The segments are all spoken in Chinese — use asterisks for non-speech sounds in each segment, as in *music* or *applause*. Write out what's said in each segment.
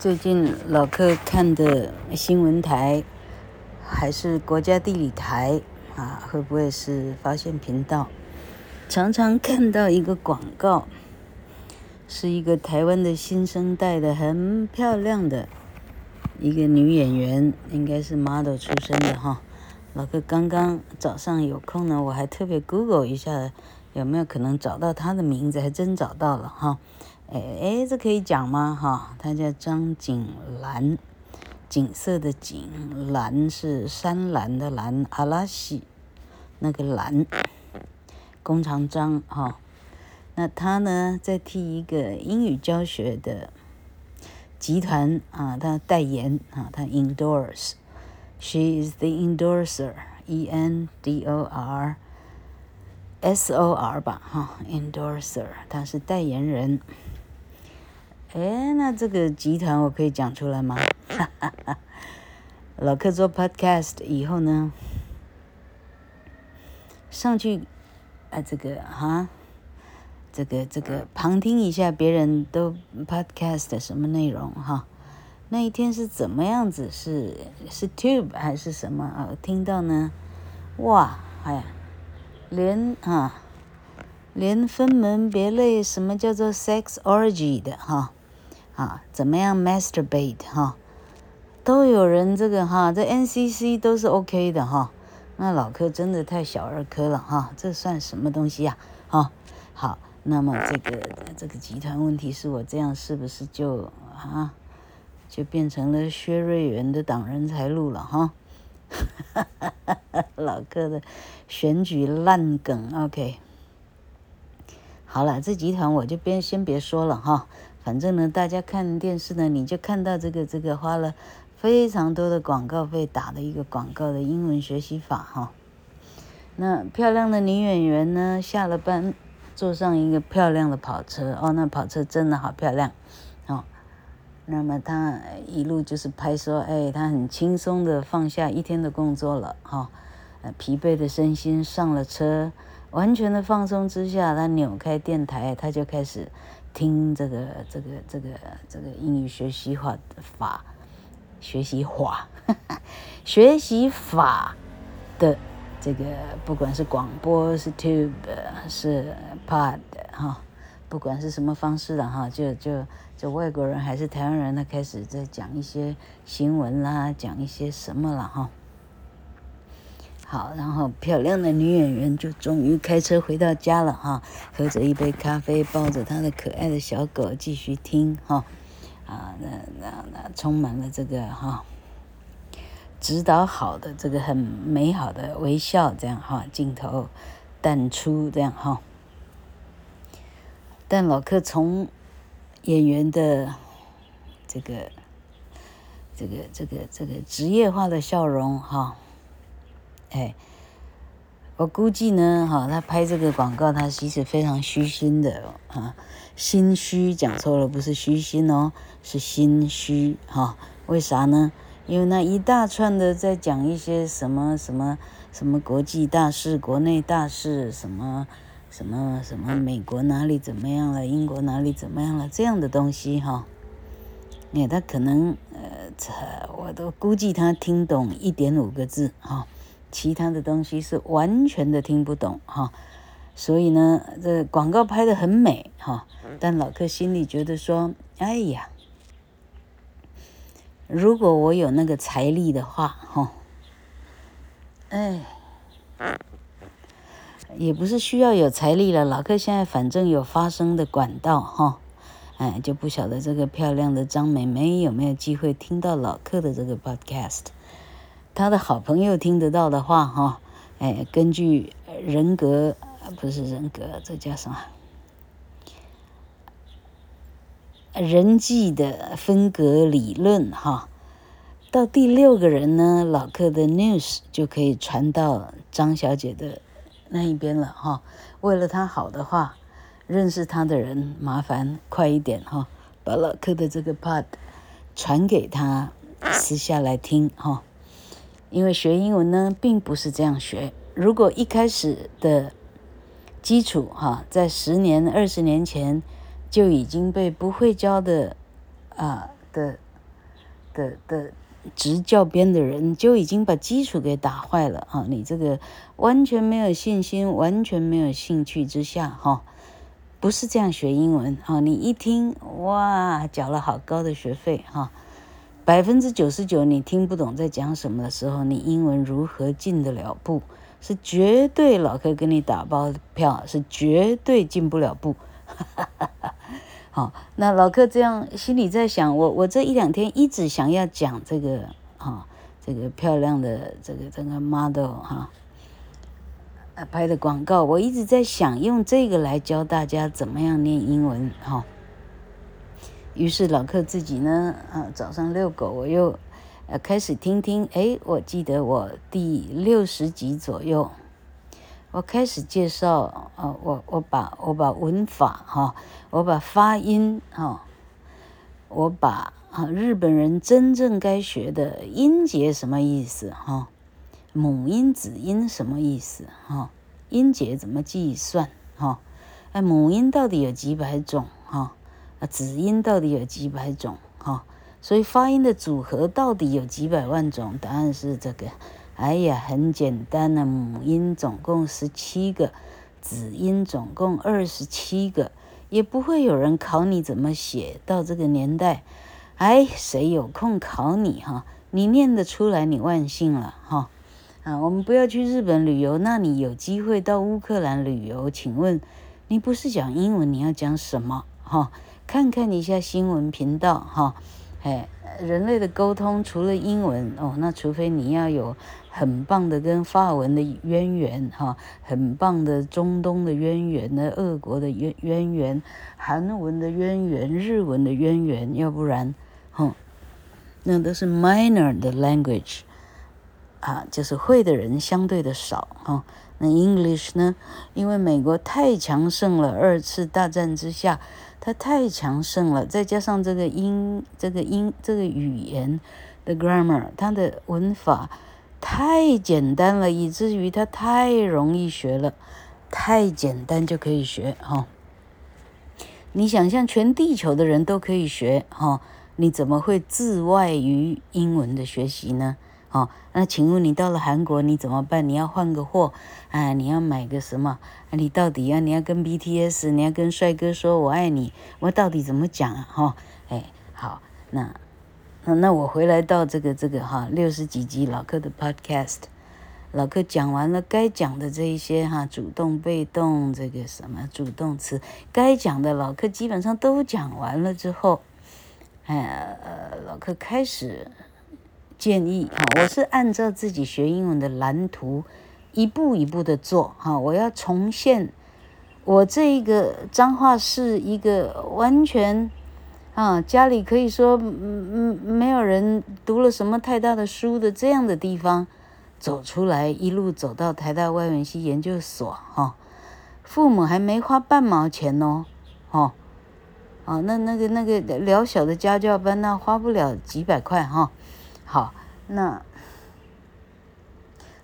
最近老客看的新闻台还是国家地理台啊？会不会是发现频道？常常看到一个广告，是一个台湾的新生代的很漂亮的一个女演员，应该是 model 出身的哈。老客刚刚早上有空呢，我还特别 Google 一下有没有可能找到她的名字，还真找到了哈。哎哎，这可以讲吗？哈，他叫张景兰，景色的景，兰是山兰的兰，阿拉西那个兰，弓长张哈。那他呢，在替一个英语教学的集团啊，他代言啊，他 endorse，she is the endorser，E N D O R S O R 吧哈，endorser，她是代言人。哎，那这个集团我可以讲出来吗？哈哈哈。老客做 podcast 以后呢，上去啊，这个哈，这个这个旁听一下别人都 podcast 什么内容哈。那一天是怎么样子？是是 tube 还是什么啊？听到呢，哇，哎呀，连啊，连分门别类，什么叫做 sex orgy 的哈？啊，怎么样 masturbate 哈，都有人这个哈，这 NCC 都是 OK 的哈。那老柯真的太小儿科了哈，这算什么东西呀？哈，好，那么这个这个集团问题是我这样是不是就啊，就变成了薛瑞元的挡人财路了哈？哈哈哈哈老柯的选举烂梗 OK。好了，这集团我就别先别说了哈。反正呢，大家看电视呢，你就看到这个这个花了非常多的广告费打的一个广告的英文学习法哈。那漂亮的女演员呢，下了班坐上一个漂亮的跑车哦，那跑车真的好漂亮哦。那么她一路就是拍说，哎，她很轻松的放下一天的工作了哈，呃，疲惫的身心上了车，完全的放松之下，她扭开电台，她就开始。听这个这个这个这个英语学习法法学习法 *laughs* 学习法的这个，不管是广播是 tube 是 pod 哈，不管是什么方式的哈，就就就外国人还是台湾人，他开始在讲一些新闻啦，讲一些什么了哈。好，然后漂亮的女演员就终于开车回到家了哈，喝着一杯咖啡，抱着她的可爱的小狗继续听哈，啊，那那那充满了这个哈，指导好的这个很美好的微笑这样哈，镜头淡出这样哈，但老客从演员的这个这个这个这个职业化的笑容哈。哎，我估计呢，哈，他拍这个广告，他其实非常虚心的，哈，心虚讲错了，不是虚心哦，是心虚，哈，为啥呢？因为那一大串的在讲一些什么什么什么国际大事、国内大事，什么什么什么美国哪里怎么样了，英国哪里怎么样了，这样的东西，哈，哎，他可能，呃，我都估计他听懂一点五个字，哈。其他的东西是完全的听不懂哈，所以呢，这广告拍的很美哈，但老客心里觉得说，哎呀，如果我有那个财力的话哈，哎，也不是需要有财力了，老客现在反正有发声的管道哈，哎，就不晓得这个漂亮的张美眉有没有机会听到老客的这个 podcast。他的好朋友听得到的话，哈，哎，根据人格，不是人格，这叫什么？人际的分隔理论，哈，到第六个人呢，老客的 news 就可以传到张小姐的那一边了，哈。为了他好的话，认识他的人麻烦快一点，哈，把老客的这个 pod 传给他，私下来听，哈。因为学英文呢，并不是这样学。如果一开始的基础哈，在十年、二十年前就已经被不会教的啊的的的执教编的人就已经把基础给打坏了啊！你这个完全没有信心、完全没有兴趣之下，哈，不是这样学英文啊！你一听哇，缴了好高的学费哈，百分之九十九你听不懂在讲什么的时候，你英文如何进得了步？是绝对老柯给你打包票，是绝对进不了步。*laughs* 好，那老柯这样心里在想，我我这一两天一直想要讲这个哈，这个漂亮的这个这个 model 哈，拍的广告，我一直在想用这个来教大家怎么样念英文哈。于是老客自己呢，啊，早上遛狗，我又呃开始听听，哎，我记得我第六十集左右。我开始介绍，啊，我我把我把文法哈，我把发音哈，我把啊日本人真正该学的音节什么意思哈，母音子音什么意思哈，音节怎么计算哈，哎母音到底有几百种哈，啊子音到底有几百种哈，所以发音的组合到底有几百万种，答案是这个。哎呀，很简单的，母音总共十七个，子音总共二十七个，也不会有人考你怎么写。到这个年代，哎，谁有空考你哈？你念得出来，你万幸了哈。啊，我们不要去日本旅游，那你有机会到乌克兰旅游，请问你不是讲英文，你要讲什么哈？看看一下新闻频道哈。哎，人类的沟通除了英文哦，那除非你要有。很棒的跟法文的渊源哈，很棒的中东的渊源那俄国的渊渊源，韩文的渊源，日文的渊源，要不然，哼，那都是 minor 的 language，啊，就是会的人相对的少哈。那 English 呢？因为美国太强盛了，二次大战之下，它太强盛了，再加上这个英这个英这个语言的 grammar，它的文法。太简单了，以至于它太容易学了，太简单就可以学哈、哦。你想象全地球的人都可以学哈、哦，你怎么会自外于英文的学习呢？哦，那请问你到了韩国你怎么办？你要换个货，啊，你要买个什么？你到底要你要跟 BTS，你要跟帅哥说我爱你，我到底怎么讲啊？哈、哦，哎，好，那。那那我回来到这个这个哈六十几集老客的 podcast，老客讲完了该讲的这一些哈主动被动这个什么主动词该讲的老客基本上都讲完了之后，哎呃老客开始建议哈，我是按照自己学英文的蓝图一步一步的做哈，我要重现我这一个彰化市一个完全。啊，家里可以说，嗯嗯，没有人读了什么太大的书的这样的地方，走出来一路走到台大外文系研究所，哈、父母还没花半毛钱哦，哦，哦，那那个那个辽小的家教班，那花不了几百块哈、好，那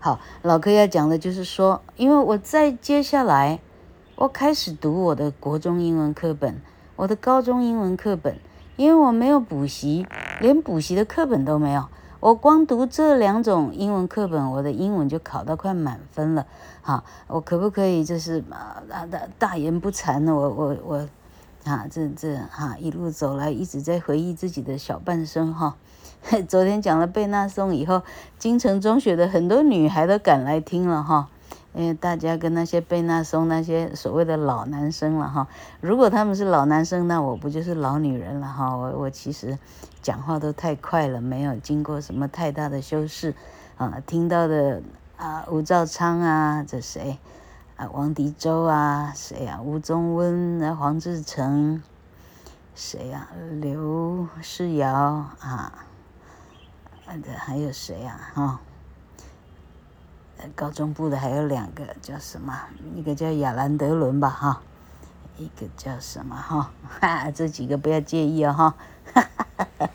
好，老柯要讲的就是说，因为我在接下来，我开始读我的国中英文课本。我的高中英文课本，因为我没有补习，连补习的课本都没有。我光读这两种英文课本，我的英文就考到快满分了。哈，我可不可以就是啊大大言不惭呢？我我我，啊这这哈一路走来一直在回忆自己的小半生哈。*laughs* 昨天讲了贝纳颂以后，金城中学的很多女孩都赶来听了哈。因为大家跟那些贝纳松那些所谓的老男生了哈，如果他们是老男生，那我不就是老女人了哈？我我其实讲话都太快了，没有经过什么太大的修饰啊。听到的啊，吴兆昌啊，这谁啊？王迪洲啊，谁啊？吴宗温啊，黄志诚，谁啊？刘世尧啊，还有谁啊？哈。高中部的还有两个叫什么？一个叫亚兰德伦吧，哈，一个叫什么？哈，哈，这几个不要介意哦，哈，哈哈哈。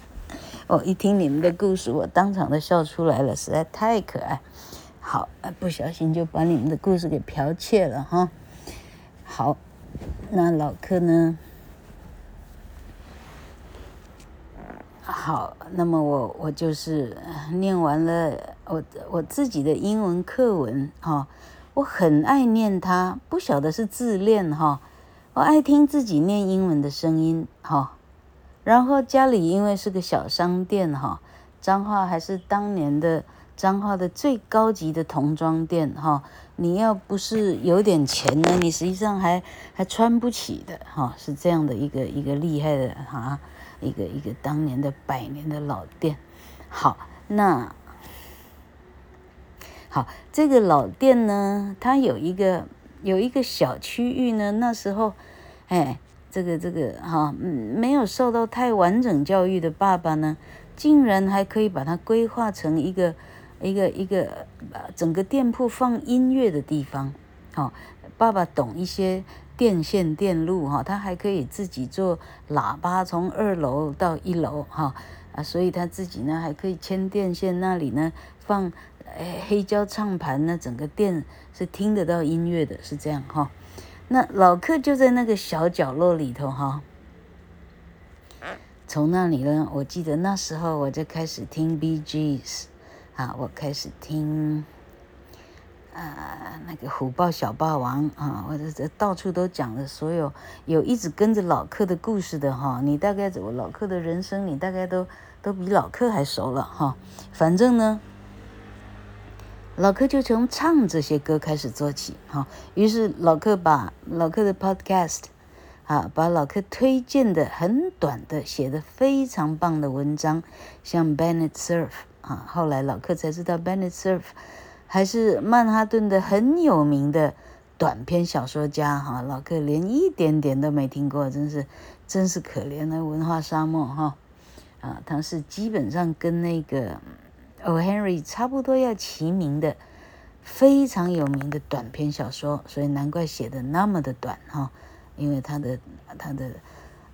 我一听你们的故事，我当场都笑出来了，实在太可爱。好，不小心就把你们的故事给剽窃了，哈。好，那老柯呢？好，那么我我就是念完了我我自己的英文课文哈、我很爱念它，不晓得是自恋哈、我爱听自己念英文的声音哈、然后家里因为是个小商店哈，彰化还是当年的彰化的最高级的童装店哈、你要不是有点钱呢，你实际上还还穿不起的哈、是这样的一个一个厉害的哈。一个一个当年的百年的老店，好，那好，这个老店呢，它有一个有一个小区域呢，那时候，哎，这个这个哈，没有受到太完整教育的爸爸呢，竟然还可以把它规划成一个一个一个整个店铺放音乐的地方，好，爸爸懂一些。电线电路哈，他还可以自己做喇叭，从二楼到一楼哈啊，所以他自己呢还可以牵电线，那里呢放黑胶唱盘呢，整个店是听得到音乐的，是这样哈。那老客就在那个小角落里头哈，从那里呢，我记得那时候我就开始听 B G S 啊，我开始听。啊，那个虎豹小霸王啊，或者这到处都讲的所有有一直跟着老克的故事的哈，你大概怎么老克的人生，你大概都都比老克还熟了哈。反正呢，老克就从唱这些歌开始做起哈。于是老克把老克的 podcast 啊，把老克推荐的很短的写的非常棒的文章，像 Bennett Cerf 啊，后来老克才知道 Bennett Cerf。还是曼哈顿的很有名的短篇小说家哈，老克连一点点都没听过，真是真是可怜的文化沙漠哈啊！他是基本上跟那个 O. Henry 差不多要齐名的非常有名的短篇小说，所以难怪写的那么的短哈，因为他的他的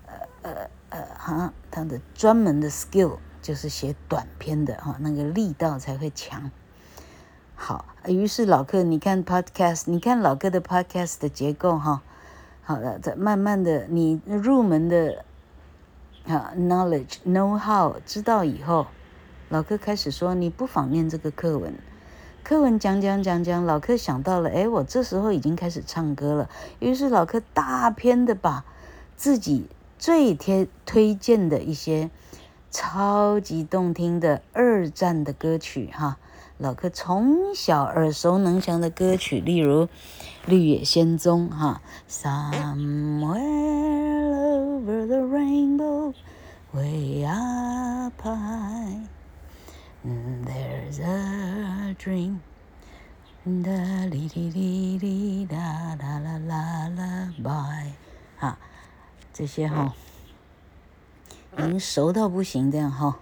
呃呃呃哈，他的专门的 skill 就是写短篇的哈，那个力道才会强。好，于是老克，你看 podcast，你看老克的 podcast 的结构哈，好的，这慢慢的你入门的啊 knowledge know how 知道以后，老克开始说，你不妨念这个课文，课文讲讲讲讲，老克想到了，哎，我这时候已经开始唱歌了，于是老克大篇的把自己最贴推荐的一些超级动听的二战的歌曲哈。老克从小耳熟能详的歌曲，例如《绿野仙踪》哈，Somewhere over the rainbow, way up high, there's a dream, da li li li li da da la la la bye，哈，这些哈，已经熟到不行这样哈，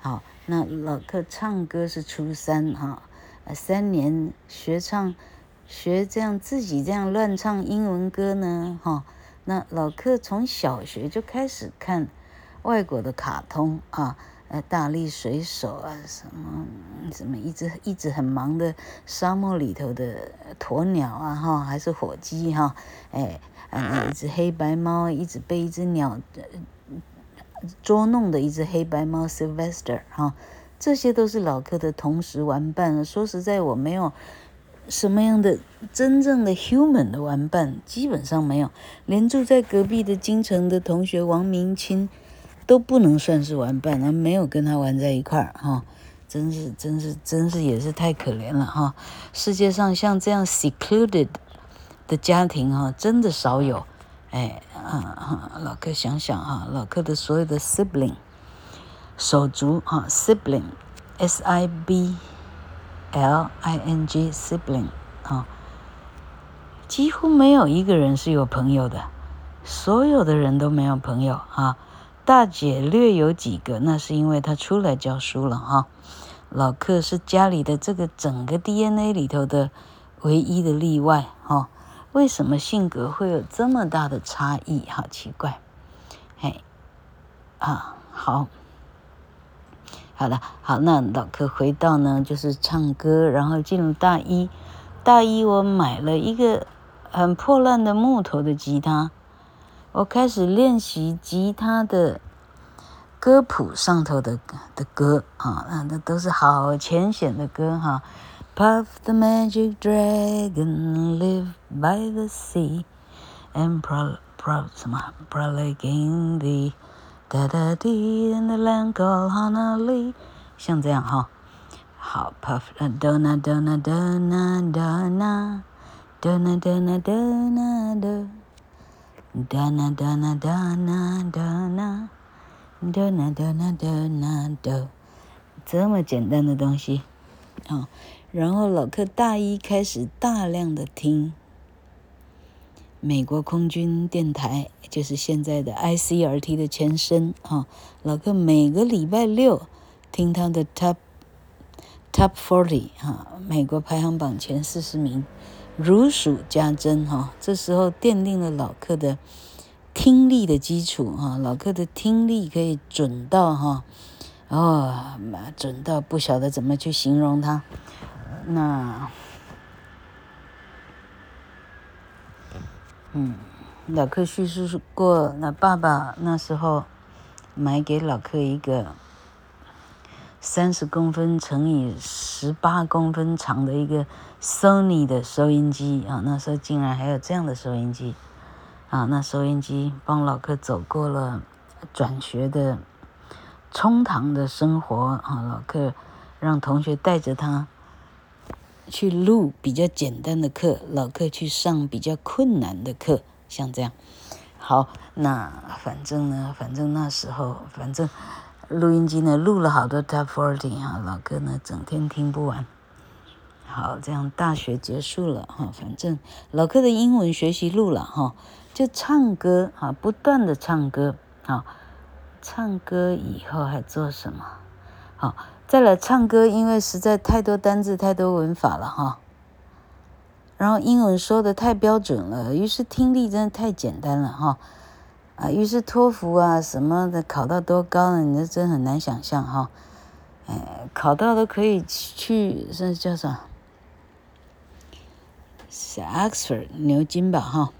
好。那老克唱歌是初三哈，三年学唱，学这样自己这样乱唱英文歌呢哈。那老克从小学就开始看外国的卡通啊，呃，大力水手啊，什么什么一直一直很忙的沙漠里头的鸵鸟啊哈，还是火鸡哈，哎，啊，一只黑白猫一直被一只鸟。捉弄的一只黑白猫 Sylvester 哈，这些都是老克的同时玩伴。说实在，我没有什么样的真正的 human 的玩伴，基本上没有，连住在隔壁的京城的同学王明清都不能算是玩伴，而没有跟他玩在一块儿哈，真是真是真是也是太可怜了哈。世界上像这样 secluded 的家庭哈，真的少有。哎，啊啊，老克想想哈，老克的所有的 sibling 手足哈，sibling，s i b l i n g sibling 啊，几乎没有一个人是有朋友的，所有的人都没有朋友啊。大姐略有几个，那是因为她出来教书了哈。老克是家里的这个整个 DNA 里头的唯一的例外哈。为什么性格会有这么大的差异？好奇怪，嘿，啊，好，好了，好，那老客回到呢，就是唱歌，然后进入大一，大一我买了一个很破烂的木头的吉他，我开始练习吉他的歌谱上头的的歌啊，那那都是好浅显的歌哈。Puff the magic dragon live by the sea and pro pro 什么 prolonging the da da dee in the land called Honolulu，像这样哈。好，Puff donna donna donna donna donna donna donna donna donna donna donna donna donna donna donna donna 这么简单的东西啊。 然后老克大一开始大量的听美国空军电台，就是现在的 ICRT 的前身啊。老克每个礼拜六听他的 Top Top Forty 啊，美国排行榜前四十名，如数家珍哈。这时候奠定了老克的听力的基础哈。老克的听力可以准到哈，哦，准到不晓得怎么去形容它。那，嗯，老克叙述过，那爸爸那时候买给老克一个三十公分乘以十八公分长的一个 Sony 的收音机啊，那时候竟然还有这样的收音机啊，那收音机帮老克走过了转学的冲堂的生活啊，老克让同学带着他。去录比较简单的课，老客去上比较困难的课，像这样。好，那反正呢，反正那时候，反正录音机呢录了好多 Top Forty 啊，老克呢整天听不完。好，这样大学结束了哈，反正老克的英文学习录了哈，就唱歌哈，不断的唱歌啊，唱歌以后还做什么？好。再来唱歌，因为实在太多单字、太多文法了哈。然后英文说的太标准了，于是听力真的太简单了哈。啊，于是托福啊什么的考到多高呢？你这真很难想象哈。哎，考到都可以去，是叫啥？是 Oxford 牛津吧哈。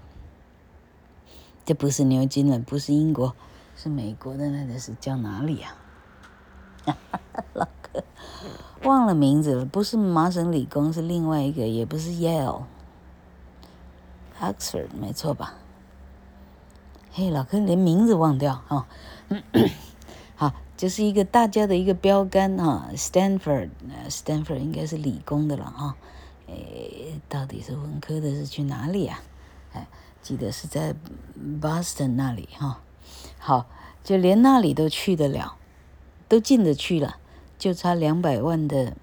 这不是牛津了，不是英国，是美国的，那个是叫哪里呀？哈 *laughs* 哈老哥忘了名字了，不是麻省理工，是另外一个，也不是 Yale，Oxford 没错吧？嘿，老哥连名字忘掉哈、哦，*coughs* 好，就是一个大家的一个标杆哈，Stanford，Stanford 应该是理工的了哈，诶，到底是文科的，是去哪里啊？哎，记得是在 Boston 那里哈，好，就连那里都去得了。都进得去了，就差两百万的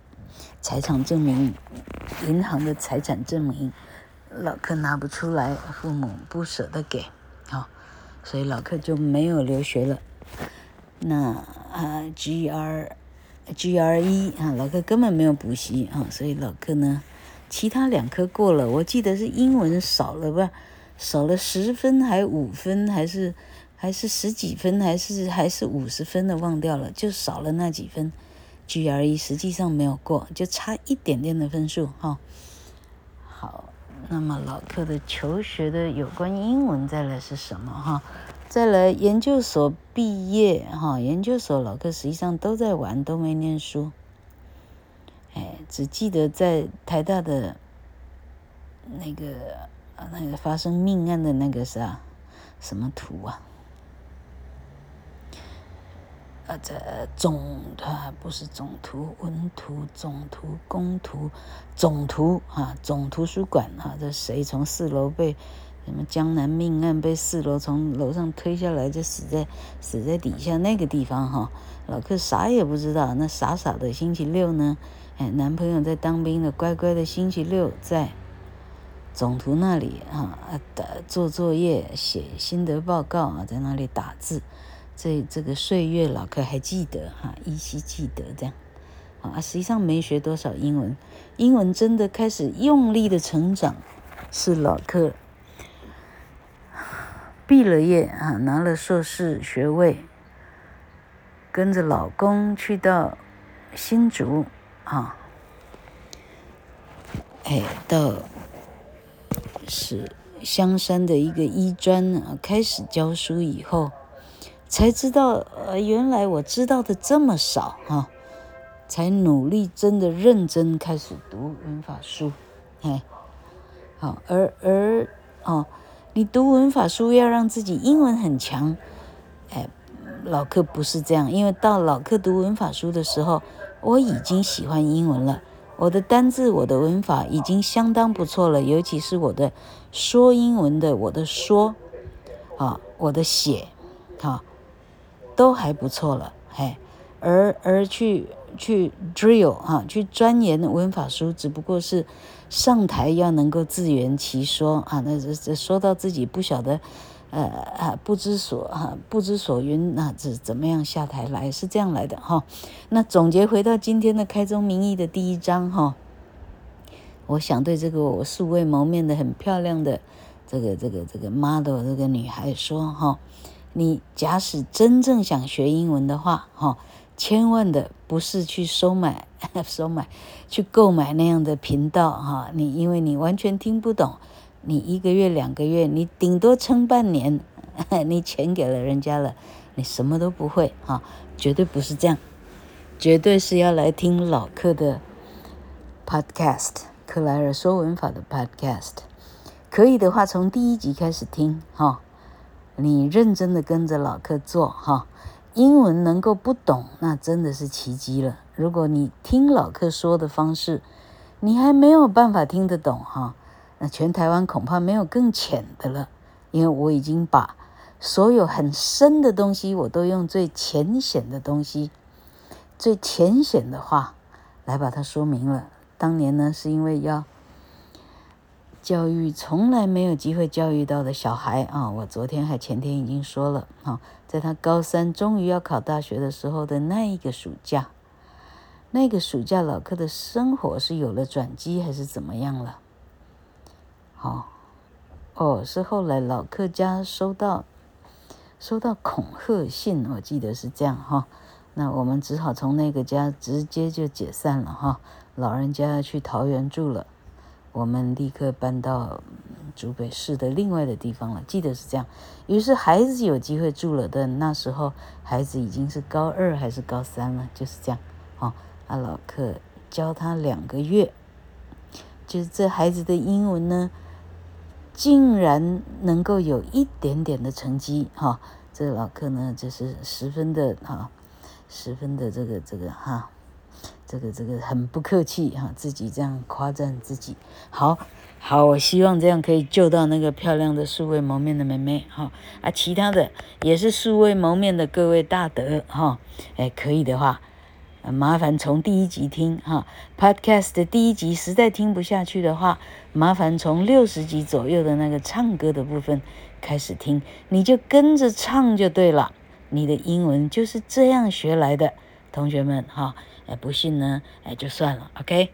财产证明，银行的财产证明，老克拿不出来，父母不舍得给，好，所以老克就没有留学了。那啊，G R G R E 啊，老克根本没有补习啊，所以老克呢，其他两科过了，我记得是英文少了吧，少了十分还五分还是？还是十几分，还是还是五十分的，忘掉了，就少了那几分。GRE 实际上没有过，就差一点点的分数哈。好，那么老克的求学的有关英文再来是什么哈？再来研究所毕业哈，研究所老克实际上都在玩，都没念书。哎，只记得在台大的那个那个发生命案的那个啥什么图啊？这总啊不是总图、文图、总图、公图、总图啊，总图书馆啊，这谁从四楼被什么江南命案被四楼从楼上推下来就死在死在底下那个地方哈、老克啥也不知道，那傻傻的星期六呢，哎，男朋友在当兵的，乖乖的星期六在总图那里啊，打做作业、写心得报告啊，在那里打字。这这个岁月，老客还记得哈，依稀记得这样，啊，实际上没学多少英文，英文真的开始用力的成长，是老客毕了业啊，拿了硕士学位，跟着老公去到新竹啊，哎，到是香山的一个医专啊，开始教书以后。才知道呃，原来我知道的这么少哈，才努力真的认真开始读文法书，哎，好，而而哦，你读文法书要让自己英文很强，哎，老克不是这样，因为到老克读文法书的时候，我已经喜欢英文了。我的单字，我的文法已经相当不错了，尤其是我的说英文的，我的说，啊，我的写，啊，都还不错了，嘿，而而去去 drill 哈，去钻研文法书，只不过是上台要能够自圆其说啊，那这这说到自己不晓得。呃啊，不知所哈，不知所云，那这怎么样下台来？是这样来的哈。那总结回到今天的开宗明义的第一章哈，我想对这个我素未谋面的很漂亮的这个这个这个 model 这个女孩说哈，你假使真正想学英文的话哈，千万的不是去收买 *laughs* 收买去购买那样的频道哈，你因为你完全听不懂。你一个月两个月，你顶多撑半年，*laughs* 你钱给了人家了，你什么都不会啊！绝对不是这样，绝对是要来听老克的 podcast，克莱尔说文法的 podcast，可以的话从第一集开始听哈，你认真的跟着老客做哈，英文能够不懂，那真的是奇迹了。如果你听老客说的方式，你还没有办法听得懂哈。那全台湾恐怕没有更浅的了，因为我已经把所有很深的东西，我都用最浅显的东西、最浅显的话来把它说明了。当年呢，是因为要教育从来没有机会教育到的小孩啊，我昨天还前天已经说了啊，在他高三终于要考大学的时候的那一个暑假，那个暑假老克的生活是有了转机还是怎么样了？哦，哦，是后来老客家收到收到恐吓信，我记得是这样哈。那我们只好从那个家直接就解散了哈。老人家去桃园住了，我们立刻搬到竹北市的另外的地方了。记得是这样。于是孩子有机会住了的那时候，孩子已经是高二还是高三了，就是这样。哦，啊，老克教他两个月，就是这孩子的英文呢。竟然能够有一点点的成绩，哈，这老克呢，就是十分的哈，十分的这个这个哈，这个这个很不客气哈，自己这样夸赞自己，好，好，我希望这样可以救到那个漂亮的素未谋面的妹妹，哈，啊，其他的也是素未谋面的各位大德，哈，哎，可以的话。麻烦从第一集听哈，Podcast 的第一集实在听不下去的话，麻烦从六十集左右的那个唱歌的部分开始听，你就跟着唱就对了。你的英文就是这样学来的，同学们哈，不信呢，哎，就算了，OK。